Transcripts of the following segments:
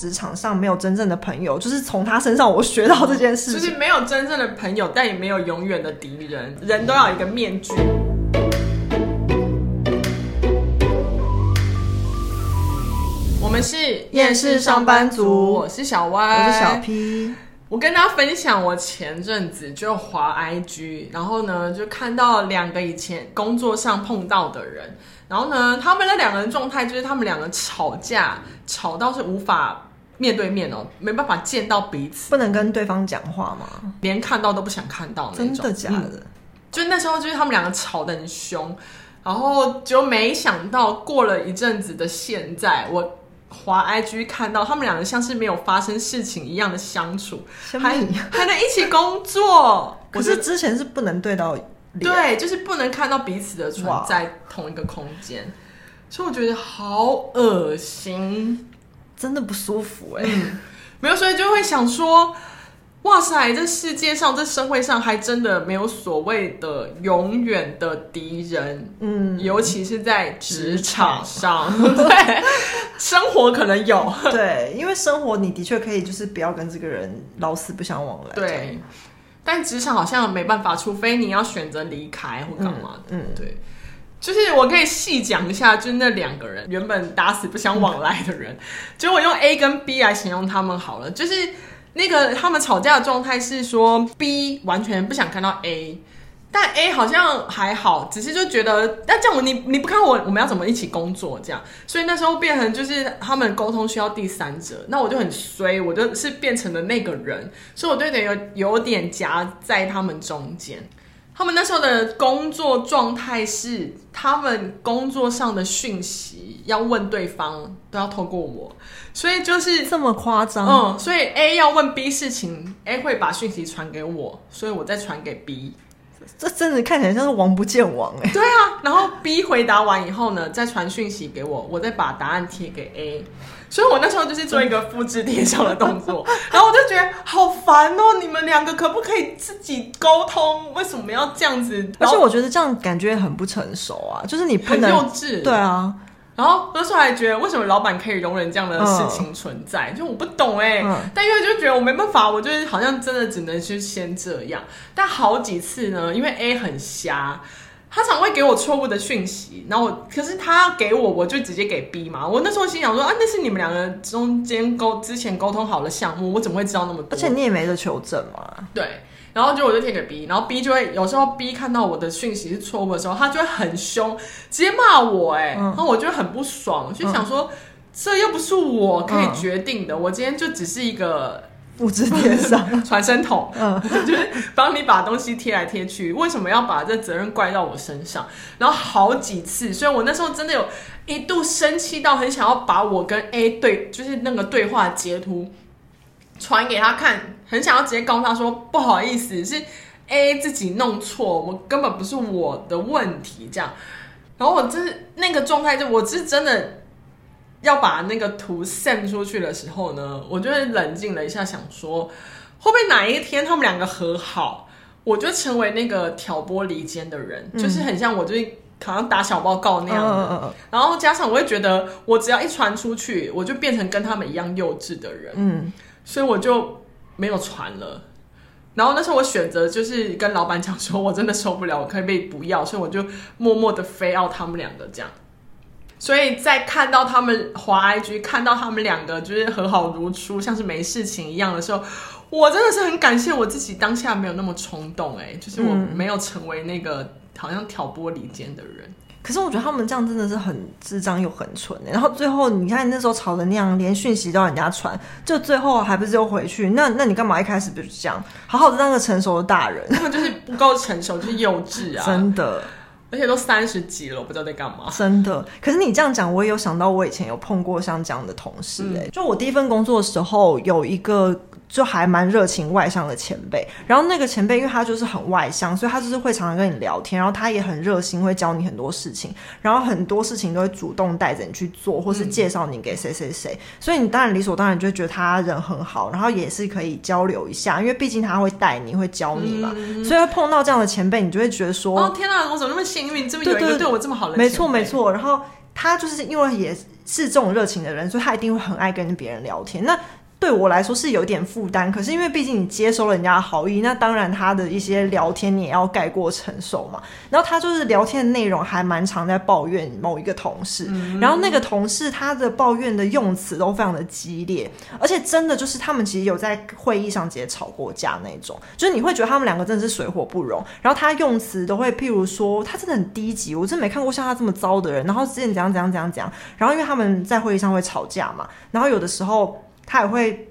职场上没有真正的朋友，就是从他身上我学到这件事情，就是没有真正的朋友，但也没有永远的敌人，人都要有一个面具。我们是厌世上班族，我是小歪，我是小 P。我跟大家分享，我前阵子就滑 IG，然后呢，就看到两个以前工作上碰到的人，然后呢，他们那两个人状态就是他们两个吵架，吵到是无法面对面哦，没办法见到彼此，不能跟对方讲话吗？连看到都不想看到那种。真的假的？嗯，就那时候，就是他们两个吵得很凶，然后就没想到过了一阵子的现在，我。滑 IG 看到他们两个像是没有发生事情一样的相处，还还能一起工作。可是之前是不能对到，对，就是不能看到彼此的存在同一个空间，所以我觉得好恶心，真的不舒服哎、欸。嗯。没有，所以就会想说。哇塞，这世界上，这社会上还真的没有所谓的永远的敌人，嗯，尤其是在职场上，对，生活可能有，对，因为生活你的确可以就是不要跟这个人老死不相往来，对，但职场好像没办法，除非你要选择离开或干嘛的，嗯，嗯。对，就是我可以细讲一下，就是那两个人原本打死不相往来的人，就、我用 A 跟 B 来形容他们好了，就是。那个他们吵架的状态是说，B 完全不想看到 A，但 A 好像还好，只是就觉得，那这样我你你不看我，我们要怎么一起工作？这样，所以那时候变成就是他们沟通需要第三者，那我就很衰，我就是变成了那个人，所以我就有点有有点夹在他们中间。他们那时候的工作状态是，他们工作上的讯息要问对方都要透过我，所以就是这么夸张。嗯，所以 A 要问 B 事情，A 会把讯息传给我，所以我再传给 B。这真的看起来像是王不见王哎。对啊，然后 B 回答完以后呢，再传讯息给我，我再把答案贴给 A。所以我那时候就是做一个复制贴上的动作，然后我就觉得好烦哦！你们两个可不可以自己沟通？为什么要这样子？而且我觉得这样感觉很不成熟啊，就是你不能很幼稚。对啊，然后那时候还觉得为什么老板可以容忍这样的事情存在？嗯、就我不懂哎、欸，嗯、但因为就觉得我没办法，我就是好像真的只能去先这样。但好几次呢，因为 A 很瞎。他常会给我错误的讯息，然后我可是他给我，我就直接给 B 嘛。我那时候心想说啊，那是你们两个中间沟之前沟通好的项目，我怎么会知道那么多？而且你也没得求证嘛。对，然后就我就贴给 B，然后 B 就会有时候 B 看到我的讯息是错误的时候，他就会很凶，直接骂我哎、欸，嗯、然后我就很不爽，就想说、嗯、这又不是我可以决定的，嗯、我今天就只是一个。复制贴上 传声筒，嗯，就是帮你把东西贴来贴去。为什么要把这责任怪到我身上？然后好几次，所以我那时候真的有一度生气到很想要把我跟 A 对，就是那个对话截图传给他看，很想要直接告诉他说不好意思，是 A 自己弄错，我根本不是我的问题，这样。然后我就是那个状态，就我是真的。要把那个图 send 出去的时候呢，我就会冷静了一下，想说会不会哪一天他们两个和好，我就成为那个挑拨离间的人，嗯、就是很像我最近好像打小报告那样的。嗯嗯嗯，然后加上我会觉得，我只要一传出去，我就变成跟他们一样幼稚的人。嗯，所以我就没有传了。然后那时候我选择就是跟老板讲说，我真的受不了，我可以被不要，所以我就默默的飞要他们两个这样。所以在看到他们滑 IG，看到他们两个就是和好如初，像是没事情一样的时候，我真的是很感谢我自己当下没有那么冲动，哎，就是我没有成为那个好像挑拨离间的人。可是我觉得他们这样真的是很智障又很蠢，然后最后你看那时候吵的那样，连讯息都要人家传，就最后还不是又回去？那那你干嘛一开始不是这样，好好的当个成熟的大人？他们就是不够成熟，就是幼稚啊，真的。而且都三十几了，我不知道在干嘛。真的，可是你这样讲，我也有想到，我以前有碰过像这样的同事、欸。哎、嗯，就我第一份工作的时候，有一个。就还蛮热情外向的前辈，然后那个前辈因为他就是很外向，所以他就是会常常跟你聊天，然后他也很热心，会教你很多事情，然后很多事情都会主动带着你去做，或是介绍你给谁谁谁，所以你当然理所当然就会觉得他人很好，然后也是可以交流一下，因为毕竟他会带你，会教你嘛，嗯、所以会碰到这样的前辈，你就会觉得说，哦天哪，我怎么那么幸运，这么有一个对我这么好的，没错没错，然后。他就是因为也是这种热情的人，所以他一定会很爱跟别人聊天。那对我来说是有点负担，可是因为毕竟你接收了人家的好意，那当然他的一些聊天你也要概括承受嘛。然后他就是聊天的内容还蛮常在抱怨某一个同事，嗯、然后那个同事他的抱怨的用词都非常的激烈，而且真的就是他们其实有在会议上直接吵过架那种，就是你会觉得他们两个真的是水火不容。然后他用词都会譬如说他真的很低级，我真的没看过像他这么糟的人。然后之前怎样怎样怎样怎样，然后因为他们在会议上会吵架嘛，然后有的时候。他也会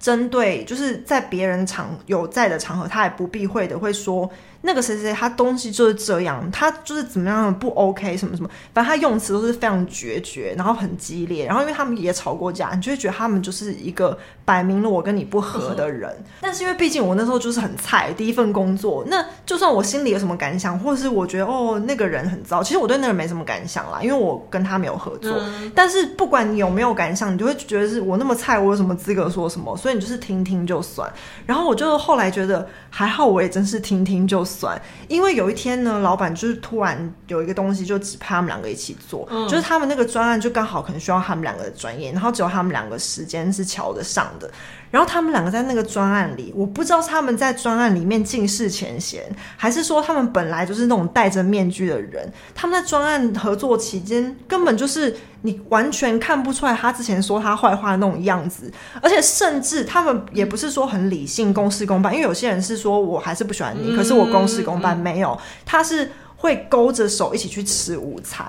针对，就是在别人场有在的场合，他也不避讳的会说。那个谁谁他东西就是这样，他就是怎么样不 OK 什么什么，反正他用词都是非常决绝，然后很激烈，然后因为他们也吵过架，你就会觉得他们就是一个摆明了我跟你不合的人。嗯、但是因为毕竟我那时候就是很菜，第一份工作，那就算我心里有什么感想，或者是我觉得哦那个人很糟，其实我对那个人没什么感想啦，因为我跟他没有合作。嗯、但是不管你有没有感想，你就会觉得是我那么菜，我有什么资格说什么？所以你就是听听就算。然后我就后来觉得还好，我也真是听听就算。因为有一天呢，老板就是突然有一个东西就只派他们两个一起做，嗯、就是他们那个专案就刚好可能需要他们两个的专业，然后只有他们两个时间是瞧得上的。然后他们两个在那个专案里，我不知道是他们在专案里面尽释前嫌，还是说他们本来就是那种戴着面具的人。他们在专案合作期间，根本就是你完全看不出来他之前说他坏话的那种样子，而且甚至他们也不是说很理性、公事公办，因为有些人是说我还是不喜欢你，可是我公事公办没有，他是会勾着手一起去吃午餐。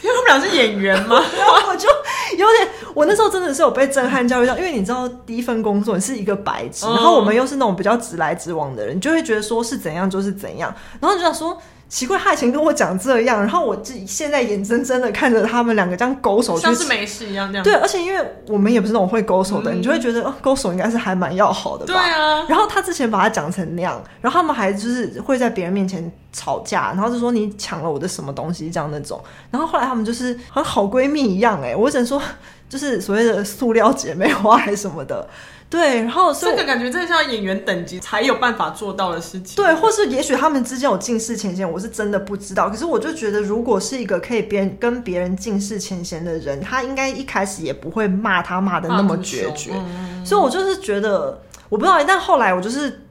因为他们俩是演员吗？然 后我就 有点，我那时候真的是有被震撼教育到，因为你知道第一份工作你是一个白痴，然后我们又是那种比较直来直往的人，你就会觉得说是怎样就是怎样，然后你就想说。奇怪，他以前跟我讲这样，然后我自己现在眼睁睁的看着他们两个这样勾手，像是没事一样这样。对，而且因为我们也不是那种会勾手的，嗯、你就会觉得哦，勾手应该是还蛮要好的吧？对啊。然后他之前把他讲成那样，然后他们还就是会在别人面前吵架，然后就说你抢了我的什么东西这样那种。然后后来他们就是和好闺蜜一样，哎，我只能说就是所谓的塑料姐妹花还是什么的。对，然后这个感觉真的像演员等级才有办法做到的事情。对，或是也许他们之间有尽释前嫌，我是真的不知道。可是我就觉得，如果是一个可以别人跟别人尽释前嫌的人，他应该一开始也不会骂他骂的那么决绝。嗯、所以我就是觉得，我不知道。但后来我就是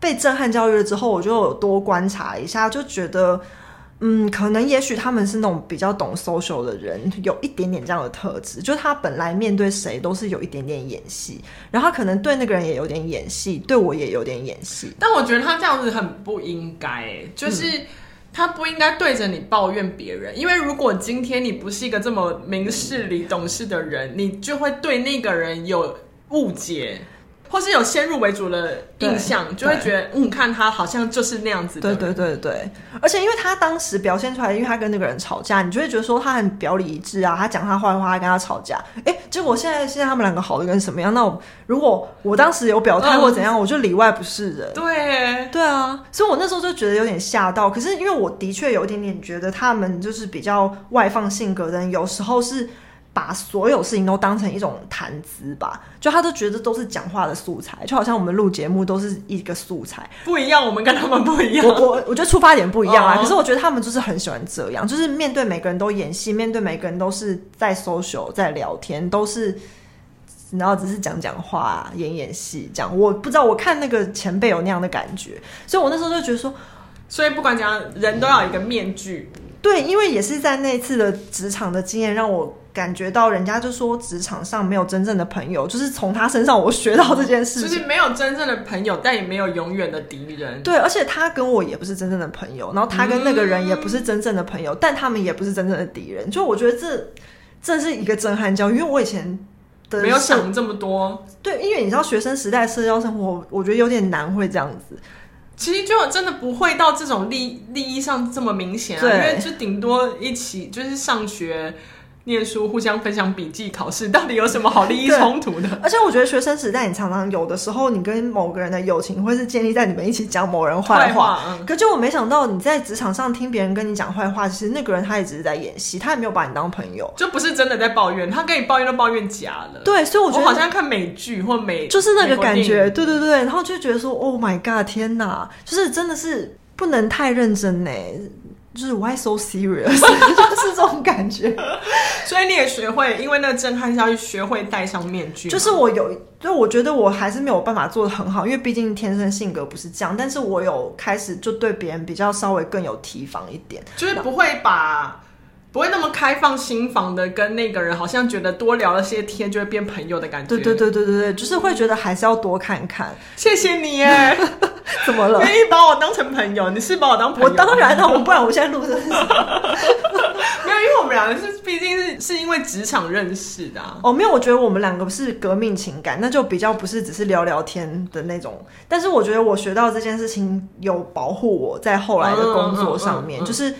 被震撼教育了之后，我就有多观察一下，就觉得。嗯，可能也许他们是那种比较懂 social 的人，有一点点这样的特质，就他本来面对谁都是有一点点演戏，然后他可能对那个人也有点演戏，对我也有点演戏。但我觉得他这样子很不应该，就是他不应该对着你抱怨别人，嗯、因为如果今天你不是一个这么明事理、懂事的人，你就会对那个人有误解。或是有先入为主的印象，就会觉得嗯，看他好像就是那样子的。对对对对，而且因为他当时表现出来，因为他跟那个人吵架，你就会觉得说他很表里一致啊，他讲他坏话，跟他吵架。哎，结果现在现在他们两个好的跟什么样？那我如果我当时有表态或怎样，嗯、我就里外不是人。对对啊，所以我那时候就觉得有点吓到。可是因为我的确有一点点觉得他们就是比较外放性格的人，有时候是。把所有事情都当成一种谈资吧，就他都觉得都是讲话的素材，就好像我们录节目都是一个素材，不一样，我们跟他们不一样。我我我觉得出发点不一样啊，哦、可是我觉得他们就是很喜欢这样，就是面对每个人都演戏，面对每个人都是在 social 在聊天，都是然后只是讲讲话演演戏这样。我不知道，我看那个前辈有那样的感觉，所以我那时候就觉得说，所以不管怎样，人都要有一个面具。对，因为也是在那次的职场的经验让我。感觉到人家就说职场上没有真正的朋友，就是从他身上我学到这件事情。就是没有真正的朋友，但也没有永远的敌人。对，而且他跟我也不是真正的朋友，然后他跟那个人也不是真正的朋友，嗯、但他们也不是真正的敌人。就我觉得这这是一个震撼教育，因为我以前的没有想这么多。对，因为你知道学生时代社交生活，我觉得有点难会这样子。其实就真的不会到这种利利益上这么明显啊，因为就顶多一起就是上学。念书，互相分享笔记，考试到底有什么好利益冲突的？而且我觉得学生时代，你常常有的时候，你跟某个人的友情会是建立在你们一起讲某人坏话。可就我没想到，你在职场上听别人跟你讲坏话，其实那个人他也只是在演戏，他也没有把你当朋友，就不是真的在抱怨。他跟你抱怨都抱怨假了。对，所以我觉得我好像看美剧或美，就是那个感觉。对对对，然后就觉得说，Oh my God，天哪，就是真的是不能太认真呢。就是 why so serious，就是这种感觉。所以你也学会，因为那个震撼下去，学会戴上面具。就是我有，就我觉得我还是没有办法做的很好，因为毕竟天生性格不是这样。但是我有开始就对别人比较稍微更有提防一点，就是不会把。不会那么开放心房的跟那个人，好像觉得多聊了些天就会变朋友的感觉。对对对对对对，就是会觉得还是要多看看。谢谢你耶，怎么了？愿意把我当成朋友？你是把我当朋友？我当然了，我不然我现在录的是？没有，因为我们两个是毕竟是是因为职场认识的啊。哦，没有，我觉得我们两个是革命情感，那就比较不是只是聊聊天的那种。但是我觉得我学到这件事情有保护我在后来的工作上面，嗯嗯嗯嗯、就是。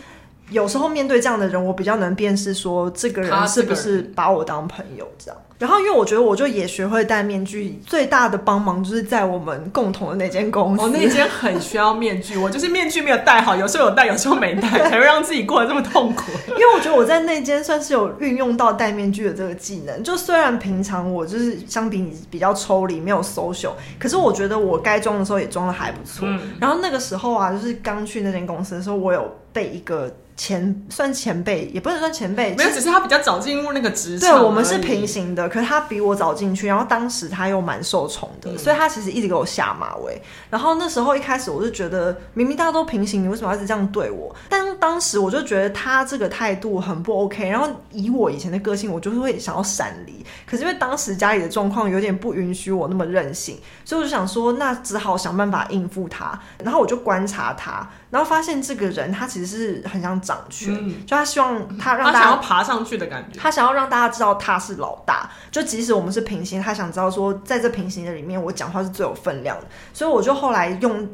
有时候面对这样的人，我比较能辨识说这个人是不是把我当朋友这样。然后，因为我觉得我就也学会戴面具，最大的帮忙就是在我们共同的那间公司。哦，那间很需要面具，我就是面具没有戴好，有时候有戴，有时候没戴，才会让自己过得这么痛苦。因为我觉得我在那间算是有运用到戴面具的这个技能。就虽然平常我就是相比你比较抽离，没有 social，可是我觉得我该装的时候也装的还不错。嗯。然后那个时候啊，就是刚去那间公司的时候，我有被一个。前算前辈，也不能算前辈，没有，只是他比较早进入那个职场。对，我们是平行的，可是他比我早进去，然后当时他又蛮受宠的，嗯，所以他其实一直给我下马威。然后那时候一开始我就觉得，明明大家都平行，你为什么要一直这样对我？但当时我就觉得他这个态度很不 OK。然后以我以前的个性，我就是会想要闪离。可是因为当时家里的状况有点不允许我那么任性，所以我就想说，那只好想办法应付他。然后我就观察他。然后发现这个人他其实是很想掌权，嗯，就他希望他让大家他想要爬上去的感觉，他想要让大家知道他是老大。就即使我们是平行，他想知道说在这平行的里面，我讲话是最有分量的。所以我就后来用。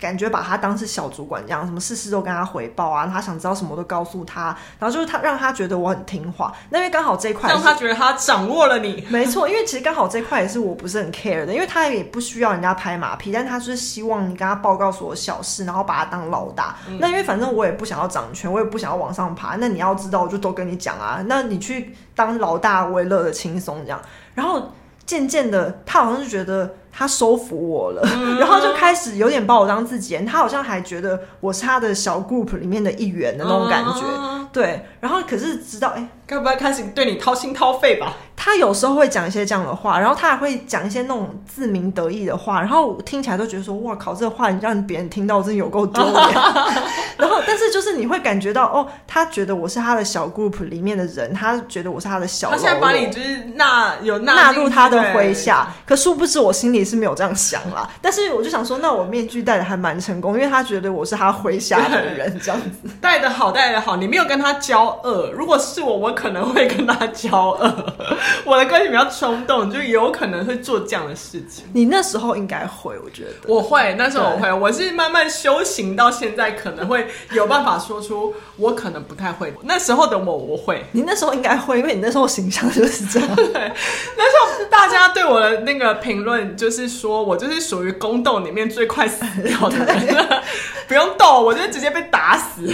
感觉把他当是小主管一样，什么事事都跟他回报啊，他想知道什么都告诉他，然后就是他让他觉得我很听话。那因为刚好这一块让他觉得他掌握了你，没错，因为其实刚好这块也是我不是很 care 的，因为他也不需要人家拍马屁，但他就是希望你跟他报告所有小事，然后把他当老大。嗯。那因为反正我也不想要掌权，我也不想要往上爬，那你要知道我就都跟你讲啊，那你去当老大我也乐得轻松这样。然后渐渐的，他好像是觉得。他收服我了，嗯，然后就开始有点把我当自己人。他好像还觉得我是他的小 group 里面的一员的那种感觉，嗯，对。然后可是直到哎，该不会开始对你掏心掏肺吧？他有时候会讲一些这样的话，然后他还会讲一些那种自鸣得意的话，然后听起来都觉得说哇靠，这话你让别人听到真有够丢脸。然后但是就是你会感觉到哦，他觉得我是他的小 group 里面的人，他觉得我是他的小。他现在把你就是纳有纳纳入他的麾下，可殊不知我心里。是没有这样想啦，但是我就想说，那我面具戴的还蛮成功，因为他觉得我是他麾下的人，这样子 戴的好，戴的好。你没有跟他交恶，如果是我，我可能会跟他交恶。我的个性比较冲动，就有可能会做这样的事情。你那时候应该会，我觉得我会，那时候我会，我是慢慢修行到现在，可能会有办法说出我可能不太会。那时候的我，我会。你那时候应该会，因为你那时候形象就是这样。对，那时候大家对我的那个评论就是。是说我就是属于宫斗里面最快死掉的人，不用斗，我就直接被打死。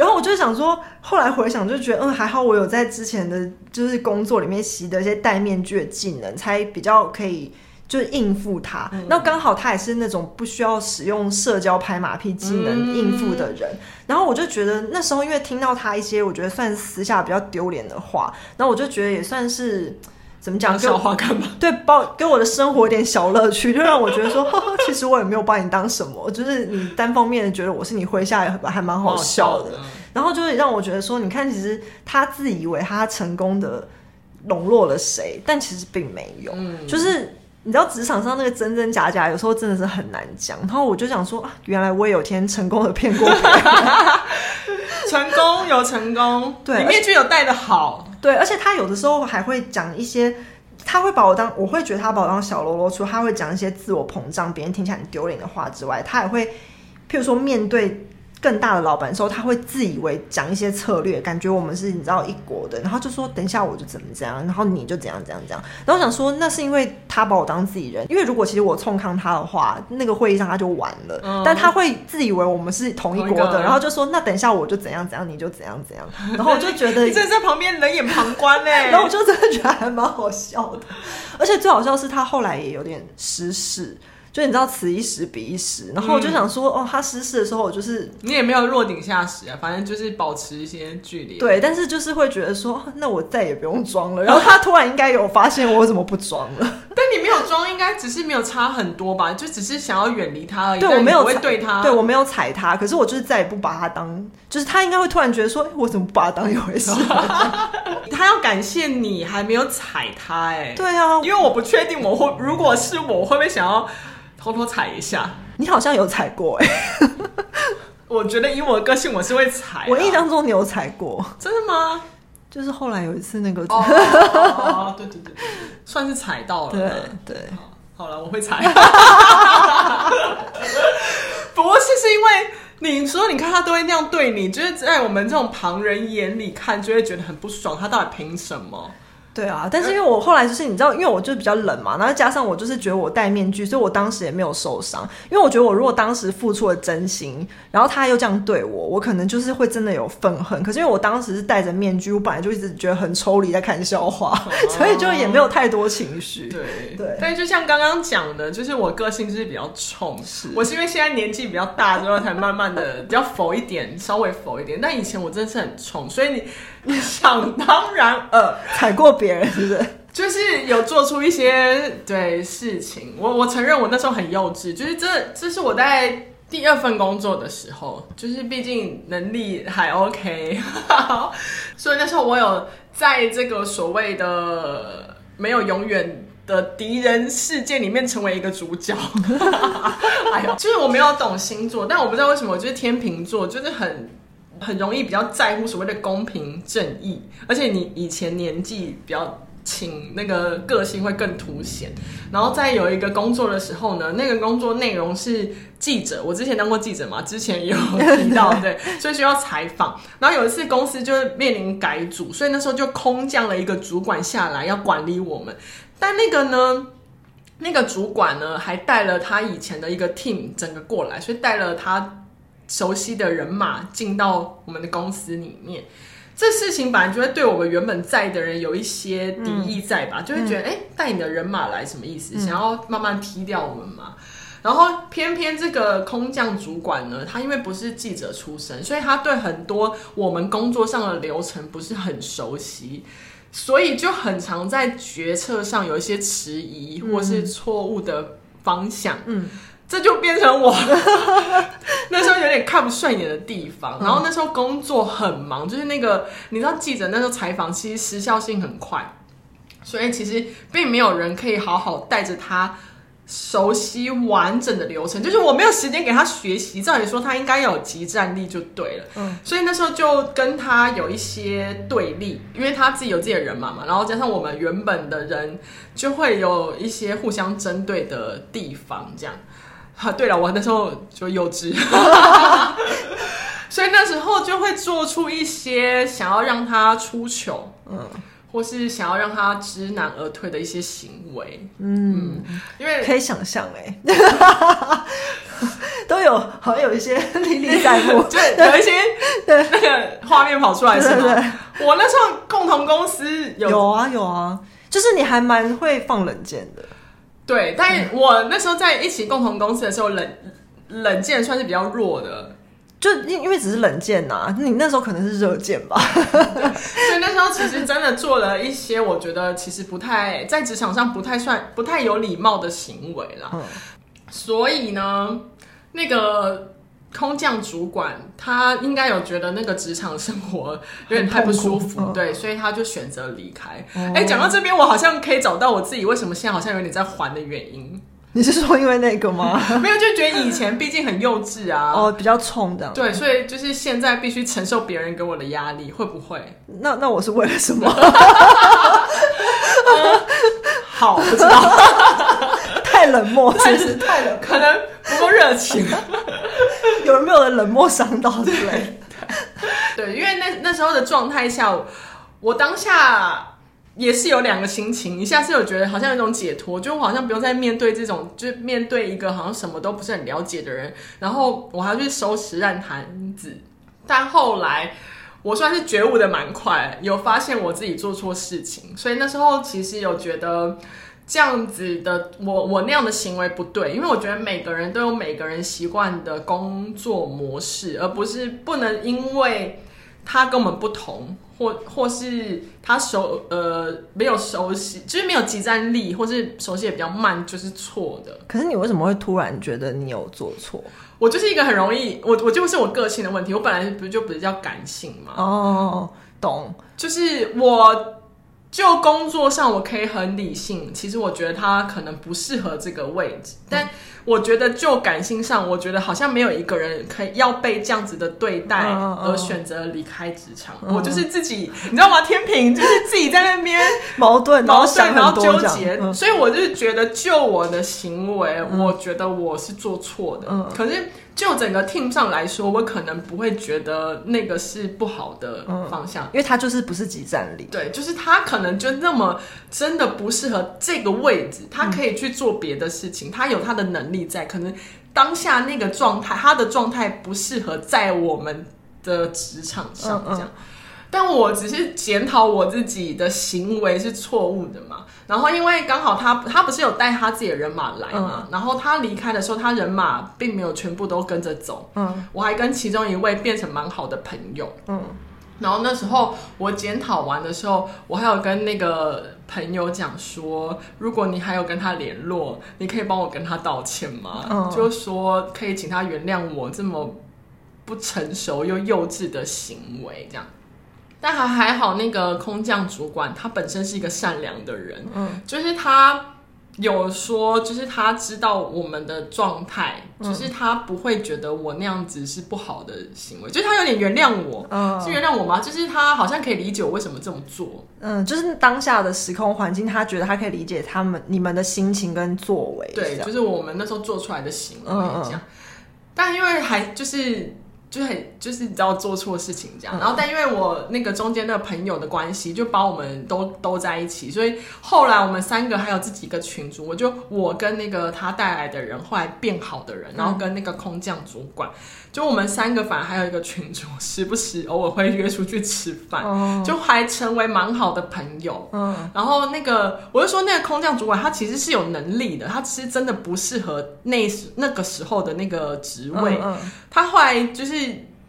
然后我就想说，后来回想就觉得，嗯，还好我有在之前的就是工作里面习得一些戴面具的技能，才比较可以就是应付他。嗯、那刚好他也是那种不需要使用社交拍马屁技能应付的人。嗯、然后我就觉得那时候因为听到他一些我觉得算私下比较丢脸的话，然后我就觉得也算是。怎么讲？笑话干嘛？对，包给我的生活一点小乐趣，就让我觉得说，呵呵，其实我也没有把你当什么，就是你单方面的觉得我是你麾下，还蛮好笑的。然后就是让我觉得说，你看，其实他自以为他成功的笼络了谁，但其实并没有。嗯，就是你知道职场上那个真真假假，有时候真的是很难讲。然后我就想说，原来我也有天成功的骗过 成功有成功，对，面具有戴的好。对，而且他有的时候还会讲一些，他会把我当，我会觉得他把我当小喽啰，除他会讲一些自我膨胀、别人听起来很丢脸的话之外，他也会，譬如说面对。更大的老板的时候，他会自以为讲一些策略，感觉我们是你知道一国的，然后就说等一下我就怎么怎样，然后你就怎样怎样怎样。然后我想说，那是因为他把我当自己人，因为如果其实我冲抗他的话，那个会议上他就完了。嗯、但他会自以为我们是同一国的，然后就说那等一下我就怎样怎样，你就怎样怎样。然后我就觉得 你真的在旁边冷眼旁观呢，然后我就真的觉得还蛮好笑的。而且最好笑是他后来也有点失势。就你知道此一时彼一时，然后我就想说，嗯、哦，他失事的时候，我就是你也没有落井下石啊，反正就是保持一些距离。对，但是就是会觉得说，那我再也不用装了。然后他突然应该有发现我为什么不装了，但你没有装，应该只是没有差很多吧？就只是想要远离他而已。对，我没有会对他，对我没有踩他，可是我就是再也不把他当，就是他应该会突然觉得说，我怎么不把他当一回事？他要感谢你还没有踩他，哎，对啊，因为我不确定我会，如果是我，会不会想要。偷偷踩一下，你好像有踩过哎、欸。我觉得以我的个性，我是会踩。我印象中你有踩过，真的吗？就是后来有一次那个，哦，哦对对对，算是踩到了。对对，好了，我会踩。不过是是因为你说，你看他都会那样对你，就是在我们这种旁人眼里看，就会觉得很不爽。他到底凭什么？对啊，但是因为我后来就是你知道，因为我就比较冷嘛，然后加上我就是觉得我戴面具，所以我当时也没有受伤。因为我觉得我如果当时付出了真心，然后他又这样对我，我可能就是会真的有愤恨。可是因为我当时是戴着面具，我本来就一直觉得很抽离，在看笑话，哦、所以就也没有太多情绪。对对，但就像刚刚讲的，就是我个性就是比较冲，是我是因为现在年纪比较大之后，才慢慢的比较佛一点，稍微佛一点。但以前我真的是很冲，所以你。你想当然呃，踩过别人是不是？就是有做出一些对事情，我我承认我那时候很幼稚，就是这这是我在第二份工作的时候，就是毕竟能力还 OK，所以那时候我有在这个所谓的没有永远的敌人世界里面成为一个主角。哎呦，就是我没有懂星座，但我不知道为什么，我就是天秤座，就是很。很容易比较在乎所谓的公平正义，而且你以前年纪比较轻，那个个性会更凸显。然后在有一个工作的时候呢，那个工作内容是记者，我之前当过记者嘛，之前有提到，对，所以需要采访。然后有一次公司就面临改组，所以那时候就空降了一个主管下来要管理我们，但那个呢，那个主管呢还带了他以前的一个 team 整个过来，所以带了他。熟悉的人马进到我们的公司里面，这事情本来就会对我们原本在的人有一些敌意在吧？嗯、就会觉得，哎、嗯，带你的人马来什么意思？嗯、想要慢慢踢掉我们嘛？然后偏偏这个空降主管呢，他因为不是记者出身，所以他对很多我们工作上的流程不是很熟悉，所以就很常在决策上有一些迟疑或是错误的方向。嗯。嗯这就变成我 那时候有点看不顺眼的地方，然后那时候工作很忙，就是那个你知道记者那时候采访其实时效性很快，所以其实并没有人可以好好带着他熟悉完整的流程，就是我没有时间给他学习。照理说他应该有集战力就对了，嗯，所以那时候就跟他有一些对立，因为他自己有自己的人嘛嘛，然后加上我们原本的人就会有一些互相针对的地方，这样。啊，对了，我那时候就幼稚，所以那时候就会做出一些想要让他出糗，嗯，或是想要让他知难而退的一些行为，嗯，嗯，因为可以想象，哎，都有好像有一些历历在目，就有一些那个画面跑出来，是吗？对对对，我那时候共同公司有有啊有啊，就是你还蛮会放冷箭的。对，但我那时候在一起共同公司的时候，冷冷箭算是比较弱的，就因因为只是冷箭呐、啊，你那时候可能是热箭吧。所以那时候其实真的做了一些我觉得其实不太在职场上不太算不太有礼貌的行为啦。嗯、所以呢，那个。空降主管他应该有觉得那个职场生活有点太不舒服，对，所以他就选择离开。哎、哦，讲到这边，我好像可以找到我自己为什么现在好像有点在还的原因。你是说因为那个吗？没有，就觉得以前毕竟很幼稚啊，哦，比较冲的。对，所以就是现在必须承受别人给我的压力，会不会？那那我是为了什么？嗯、好，不知道。太冷漠，是不是太冷？可能不够热情。有人没有人冷漠伤到之类？对，因为那那时候的状态下，我当下也是有两个心情，一下是有觉得好像有一种解脱，就好像不用再面对这种，就面对一个好像什么都不是很了解的人，然后我还要去收拾烂摊子。但后来我算是觉悟的蛮快，有发现我自己做错事情，所以那时候其实有觉得。这样子的我我那样的行为不对，因为我觉得每个人都有每个人习惯的工作模式，而不是不能因为他跟我们不同，或或是他熟呃没有熟悉，就是没有集战力，或是熟悉也比较慢，就是错的。可是你为什么会突然觉得你有做错？我就是一个很容易，我我就是我个性的问题，我本来不就比较感性嘛。哦，懂，就是我。就工作上，我可以很理性。其实我觉得他可能不适合这个位置，但我觉得就感性上，我觉得好像没有一个人可以要被这样子的对待而选择离开职场。Uh, uh, uh. 我就是自己，你知道吗？天平就是自己在那边矛盾、矛盾，然后纠结。Uh. 所以我就觉得，就我的行为，uh. 我觉得我是做错的。Uh. 可是。就整个 team 上来说，我可能不会觉得那个是不好的方向，嗯、因为他就是不是集战力。对，就是他可能就那么真的不适合这个位置，他可以去做别的事情，嗯、他有他的能力在，可能当下那个状态，他的状态不适合在我们的职场上这样。但我只是检讨我自己的行为是错误的嘛，然后因为刚好他他不是有带他自己的人马来嘛，嗯、然后他离开的时候，他人马并没有全部都跟着走，嗯，我还跟其中一位变成蛮好的朋友，嗯，然后那时候我检讨完的时候，我还有跟那个朋友讲说，如果你还有跟他联络，你可以帮我跟他道歉吗？嗯，就说可以请他原谅我这么不成熟又幼稚的行为，这样。但还还好，那个空降主管他本身是一个善良的人，嗯，就是他有说，就是他知道我们的状态，嗯、就是他不会觉得我那样子是不好的行为，就是他有点原谅我，嗯，是原谅我吗？就是他好像可以理解我为什么这么做，嗯，就是当下的时空环境，他觉得他可以理解他们你们的心情跟作为，对，就是我们那时候做出来的行为这样，嗯、但因为还就是。就很就是你知道做错事情这样，然后但因为我那个中间那个朋友的关系，就把我们都都在一起，所以后来我们三个还有自己一个群组，我就我跟那个他带来的人后来变好的人，然后跟那个空降主管，就我们三个反而还有一个群组，时不时偶尔会约出去吃饭，就还成为蛮好的朋友。嗯，然后那个我就说那个空降主管他其实是有能力的，他其实真的不适合那那个时候的那个职位，他后来就是。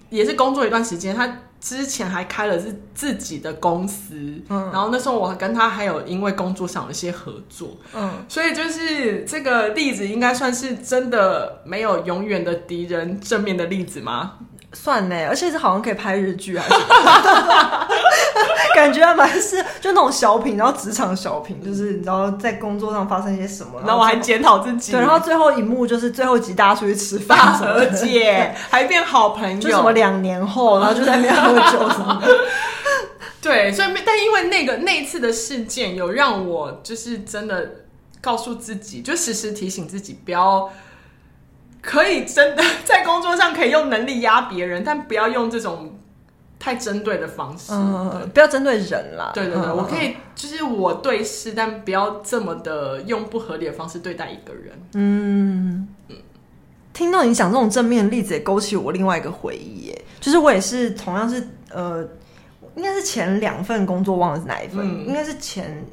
也是工作一段时间，他之前还开了是自己的公司，嗯，然后那时候我跟他还有因为工作上有一些合作，嗯，所以就是这个例子应该算是真的没有永远的敌人正面的例子吗？算呢，而且是好像可以拍日剧？感觉还蛮是就那种小品，然后职场小品，就是你知道在工作上发生一些什么，然后我还检讨自己。对，然后最后一幕就是最后集大家出去吃饭，和解，还变好朋友，就什么两年后，然后就在那边喝酒什么的。对，所以但因为那个那一次的事件，有让我就是真的告诉自己，就时时提醒自己不要。可以真的在工作上可以用能力压别人，但不要用这种太针对的方式。嗯，不要针对人啦。对对对，嗯、我可以就是我对事，但不要这么的用不合理的方式对待一个人。嗯嗯，听到你讲这种正面的例子，也勾起我另外一个回忆。耶，就是我也是同样是呃，应该是前两份工作忘了是哪一份，嗯、应该是前，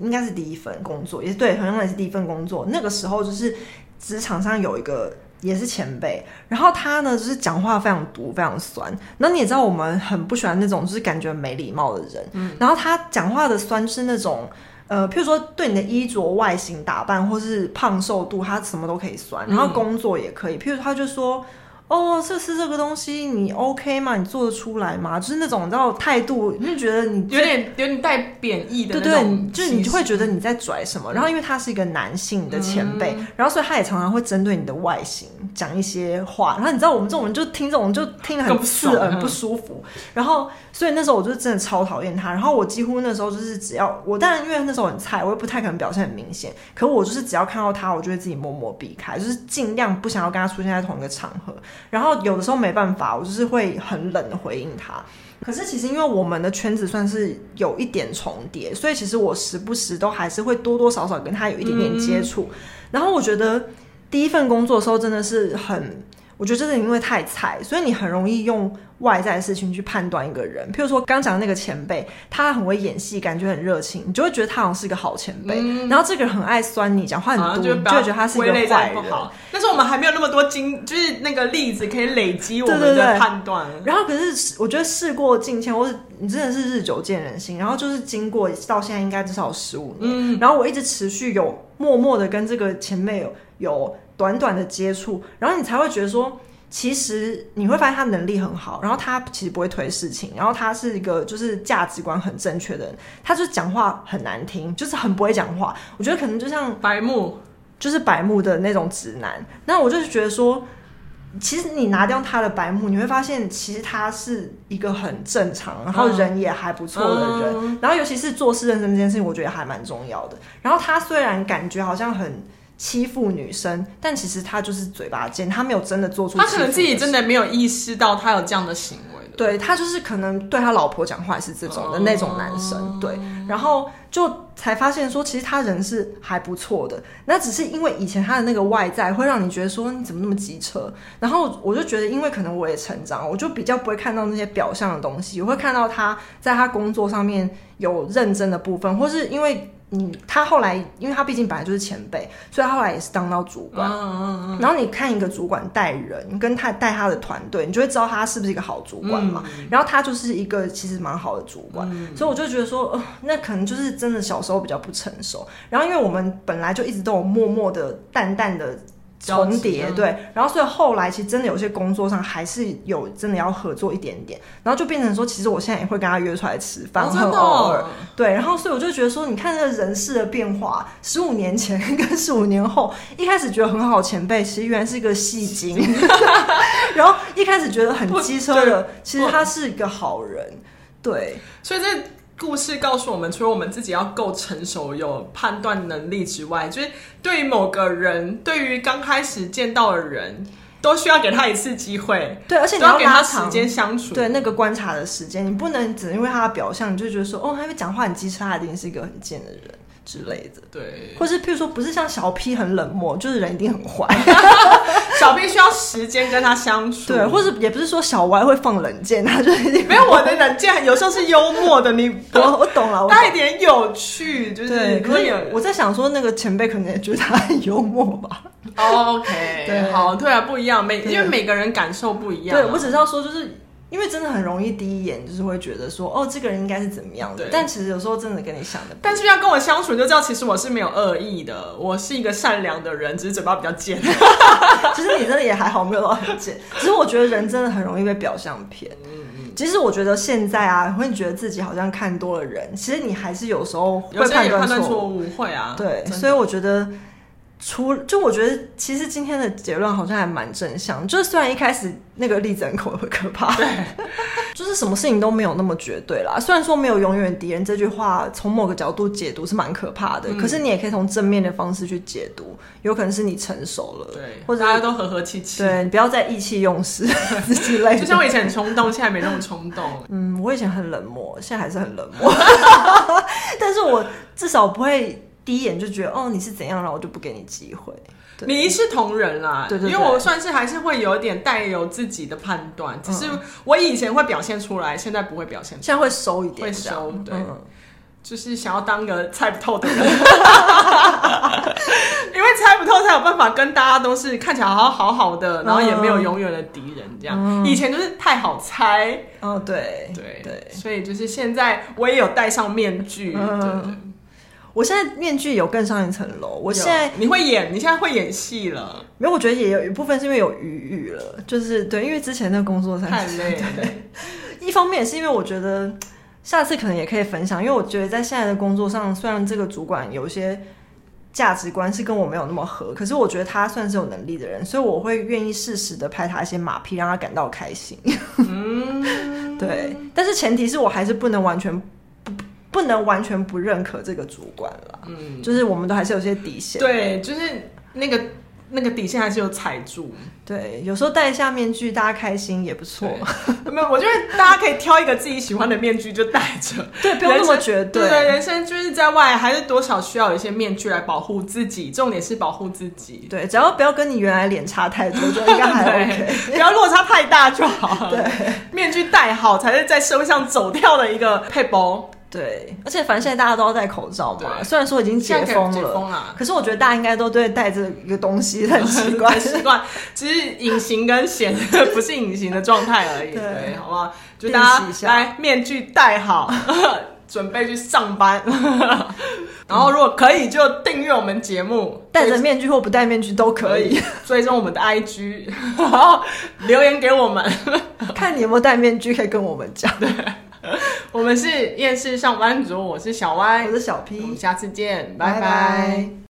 应该是第一份工作，也是对，同样也是第一份工作。那个时候就是职场上有一个。也是前辈，然后他呢就是讲话非常毒，非常酸。那你也知道，我们很不喜欢那种就是感觉没礼貌的人。嗯，然后他讲话的酸是那种，呃，譬如说对你的衣着、外形、打扮，或是胖瘦度，他什么都可以酸。然后工作也可以，譬如他就说。哦，这是这个东西，你 OK 吗？你做得出来吗？就是那种你知道态度，你就觉得你有点有点带贬义的对对，就是你就会觉得你在拽什么。然后因为他是一个男性的前辈，嗯、然后所以他也常常会针对你的外形讲一些话。然后你知道我们这种人就听这种就听得很刺耳、很不舒服。然后所以那时候我就真的超讨厌他。然后我几乎那时候就是只要我当然因为那时候很菜，我也不太可能表现很明显。可我就是只要看到他，我就会自己默默避开，就是尽量不想要跟他出现在同一个场合。然后有的时候没办法，我就是会很冷的回应他。可是其实因为我们的圈子算是有一点重叠，所以其实我时不时都还是会多多少少跟他有一点点接触。嗯、然后我觉得第一份工作的时候真的是很，我觉得这是因为太菜，所以你很容易用外在的事情去判断一个人。譬如说刚讲的那个前辈，他很会演戏，感觉很热情，你就会觉得他好像是一个好前辈。嗯、然后这个人很爱酸你，讲话很多，就，你就会觉得他是一个坏人。但是我们还没有那么多经，就是那个例子可以累积我们的判断。然后可是我觉得事过境迁，或是你真的是日久见人心。然后就是经过到现在应该至少有十五年，嗯、然后我一直持续有默默的跟这个前辈有有。短短的接触，然后你才会觉得说，其实你会发现他能力很好，然后他其实不会推事情，然后他是一个就是价值观很正确的人，他就是讲话很难听，就是很不会讲话。我觉得可能就像白目，就是白目的那种直男。那我就是觉得说，其实你拿掉他的白目，你会发现其实他是一个很正常，然后人也还不错的人。嗯、然后尤其是做事认真这件事情，我觉得还蛮重要的。然后他虽然感觉好像很。欺负女生，但其实他就是嘴巴尖，他没有真的做出。他可能自己真的没有意识到他有这样的行为。对，他就是可能对他老婆讲话是这种的那种男生，对，然后就才发现说，其实他人是还不错的。那只是因为以前他的那个外在会让你觉得说，你怎么那么机车？然后我就觉得，因为可能我也成长，我就比较不会看到那些表象的东西，我会看到他在他工作上面有认真的部分，或是因为。嗯，他后来，因为他毕竟本来就是前辈，所以他后来也是当到主管。嗯嗯嗯。然后你看一个主管带人，跟他带他的团队，你就会知道他是不是一个好主管嘛。嗯、然后他就是一个其实蛮好的主管，嗯、所以我就觉得说，呃，那可能就是真的小时候比较不成熟。然后因为我们本来就一直都有默默的、淡淡的。重叠对，然后所以后来其实真的有些工作上还是有真的要合作一点点，然后就变成说，其实我现在也会跟他约出来吃饭，很偶尔。对，然后所以我就觉得说，你看这个人事的变化，十五年前跟十五年后，一开始觉得很好前辈，其实原来是一个戏精，然后一开始觉得很机车的，其实他是一个好人。对，所以这。故事告诉我们，除了我们自己要够成熟、有判断能力之外，就是对于某个人，对于刚开始见到的人，都需要给他一次机会。对，而且你要，要给他时间相处。对，那个观察的时间，你不能只因为他的表象，你就觉得说，哦，他因为讲话很机车，他一定是一个很贱的人。之类的，对，或是譬如说，不是像小 P 很冷漠，就是人一定很坏。小 P 需要时间跟他相处，对，或是也不是说小 Y 会放冷箭，他就一定没有我的冷箭，有时候是幽默的，你 我我懂了，带点有趣，就是对。可以，我在想说，那个前辈可能也觉得他很幽默吧。OK，对，好，对啊，不一样，每因为每个人感受不一样。对，我只是要说，就是。因为真的很容易第一眼就是会觉得说，哦，这个人应该是怎么样的？但其实有时候真的跟你想的，但是要跟我相处，就知道其实我是没有恶意的，我是一个善良的人，只是嘴巴比较贱。其实你真的也还好，没有到很贱。其实我觉得人真的很容易被表象骗。嗯嗯。其实我觉得现在啊，会觉得自己好像看多了人，其实你还是有时候会判断错误。会啊。对，所以我觉得。除就我觉得，其实今天的结论好像还蛮正向。就是虽然一开始那个例子很可 可怕，对，就是什么事情都没有那么绝对啦。虽然说没有永远敌人这句话，从某个角度解读是蛮可怕的。嗯、可是你也可以从正面的方式去解读，有可能是你成熟了，对，或者大家都和和气气，对，你不要再意气用事 之类的。就像我以前很冲动，现在没那么冲动。嗯，我以前很冷漠，现在还是很冷漠，但是我至少不会。第一眼就觉得哦，你是怎样，然后我就不给你机会。你一视同仁啦，对，对对，因为我算是还是会有点带有自己的判断，只是我以前会表现出来，现在不会表现出来，现在会收一点，会收，对，嗯、就是想要当个猜不透的人，因为猜不透才有办法跟大家都是看起来好好好的，然后也没有永远的敌人这样。嗯、以前就是太好猜，哦，对对对，所以就是现在我也有戴上面具，嗯、对，对。我现在面具有更上一层楼。我现在你会演，你现在会演戏了。没有，我觉得也有一部分是因为有余裕了，就是对，因为之前那个工作太累了。一方面也是因为我觉得下次可能也可以分享，因为我觉得在现在的工作上，虽然这个主管有一些价值观是跟我没有那么合，可是我觉得他算是有能力的人，所以我会愿意适时的拍他一些马屁，让他感到开心。嗯，对，但是前提是我还是不能完全。不能完全不认可这个主管了，嗯，就是我们都还是有些底线。对，就是那个那个底线还是有踩住。对，有时候戴一下面具，大家开心也不错。没有，我觉得大家可以挑一个自己喜欢的面具就戴着。对，不用那么绝对。对，人生就是在外，还是多少需要有一些面具来保护自己。重点是保护自己。对，只要不要跟你原来脸差太多，就应该还 OK。不要落差太大就好。对，面具戴好才是在社会上走跳的一个配包。对，而且反正现在大家都要戴口罩嘛，虽然说已经解封了，解封了，可是我觉得大家应该都对戴这一个东西 很习惯，习惯。只是隐形跟显不是隐形的状态而已，对，对，好不好？就大家来面具戴好，准备去上班。然后如果可以，就订阅我们节目，戴着面具或不戴面具都可以，追踪我们的 IG，然后留言给我们，看你有没有戴面具，可以跟我们讲。对。我们是厌世上班族，我是小歪，我是小 P，我们下次见，拜拜。拜拜。